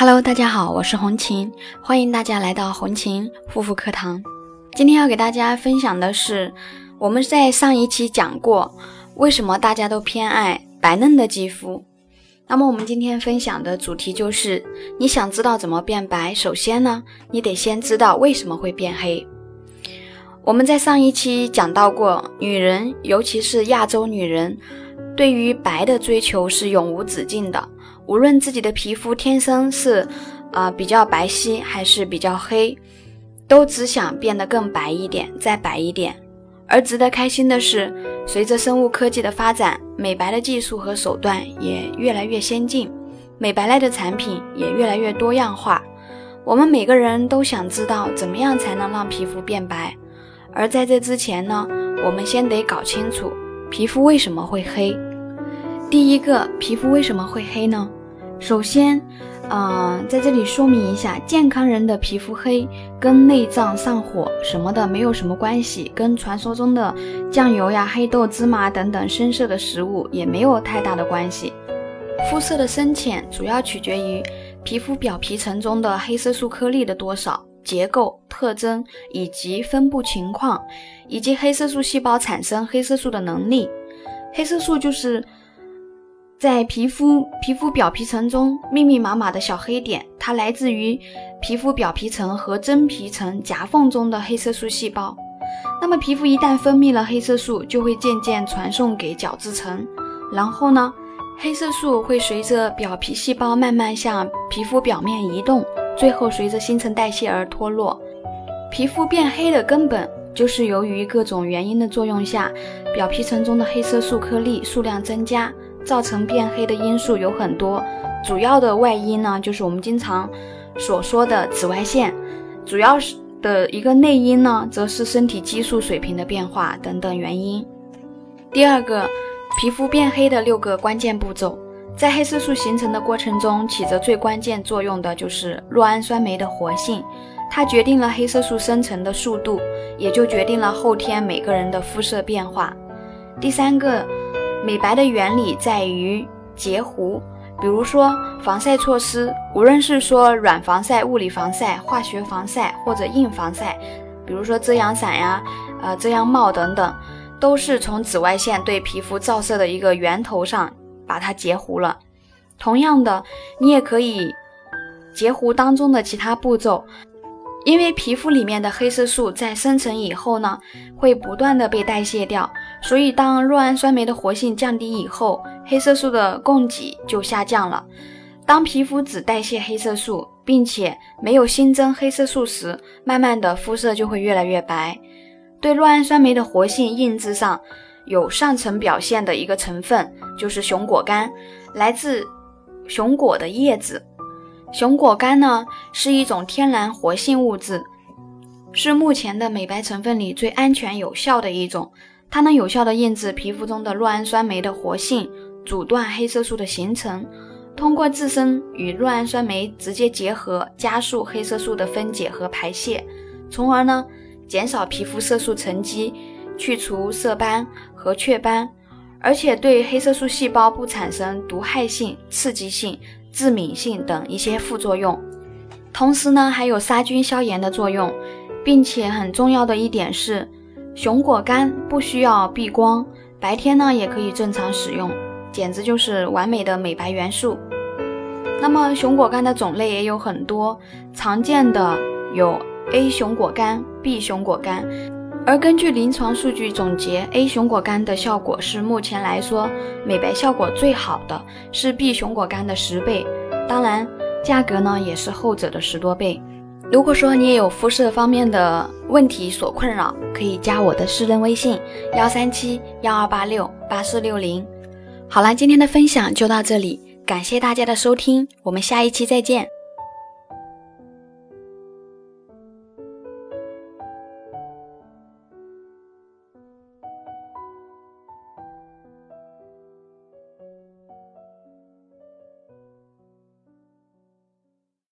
Hello，大家好，我是红琴，欢迎大家来到红琴护肤课堂。今天要给大家分享的是，我们在上一期讲过，为什么大家都偏爱白嫩的肌肤。那么我们今天分享的主题就是，你想知道怎么变白，首先呢，你得先知道为什么会变黑。我们在上一期讲到过，女人，尤其是亚洲女人，对于白的追求是永无止境的。无论自己的皮肤天生是，呃比较白皙还是比较黑，都只想变得更白一点，再白一点。而值得开心的是，随着生物科技的发展，美白的技术和手段也越来越先进，美白类的产品也越来越多样化。我们每个人都想知道怎么样才能让皮肤变白，而在这之前呢，我们先得搞清楚皮肤为什么会黑。第一个，皮肤为什么会黑呢？首先，嗯，在这里说明一下，健康人的皮肤黑跟内脏上火什么的没有什么关系，跟传说中的酱油呀、黑豆、芝麻等等深色的食物也没有太大的关系。肤色的深浅主要取决于皮肤表皮层中的黑色素颗粒的多少、结构特征以及分布情况，以及黑色素细胞产生黑色素的能力。黑色素就是。在皮肤皮肤表皮层中密密麻麻的小黑点，它来自于皮肤表皮层和真皮层夹缝中的黑色素细胞。那么皮肤一旦分泌了黑色素，就会渐渐传送给角质层，然后呢，黑色素会随着表皮细胞慢慢向皮肤表面移动，最后随着新陈代谢而脱落。皮肤变黑的根本就是由于各种原因的作用下，表皮层中的黑色素颗粒数量增加。造成变黑的因素有很多，主要的外因呢，就是我们经常所说的紫外线；主要是的一个内因呢，则是身体激素水平的变化等等原因。第二个，皮肤变黑的六个关键步骤，在黑色素形成的过程中，起着最关键作用的就是酪氨酸酶的活性，它决定了黑色素生成的速度，也就决定了后天每个人的肤色变化。第三个。美白的原理在于截胡，比如说防晒措施，无论是说软防晒、物理防晒、化学防晒或者硬防晒，比如说遮阳伞呀、呃遮阳帽等等，都是从紫外线对皮肤照射的一个源头上把它截胡了。同样的，你也可以截胡当中的其他步骤。因为皮肤里面的黑色素在生成以后呢，会不断的被代谢掉，所以当酪氨酸酶的活性降低以后，黑色素的供给就下降了。当皮肤只代谢黑色素，并且没有新增黑色素时，慢慢的肤色就会越来越白。对酪氨酸酶的活性印制上有上层表现的一个成分就是熊果苷，来自熊果的叶子。熊果苷呢是一种天然活性物质，是目前的美白成分里最安全有效的一种。它能有效的抑制皮肤中的酪氨酸酶的活性，阻断黑色素的形成，通过自身与酪氨酸酶直接结合，加速黑色素的分解和排泄，从而呢减少皮肤色素沉积，去除色斑和雀斑，而且对黑色素细胞不产生毒害性、刺激性。致敏性等一些副作用，同时呢还有杀菌消炎的作用，并且很重要的一点是，熊果苷不需要避光，白天呢也可以正常使用，简直就是完美的美白元素。那么熊果苷的种类也有很多，常见的有 A 熊果苷、B 熊果苷。而根据临床数据总结，A 熊果苷的效果是目前来说美白效果最好的，是 B 熊果苷的十倍。当然，价格呢也是后者的十多倍。如果说你也有肤色方面的问题所困扰，可以加我的私人微信幺三七幺二八六八四六零。好了，今天的分享就到这里，感谢大家的收听，我们下一期再见。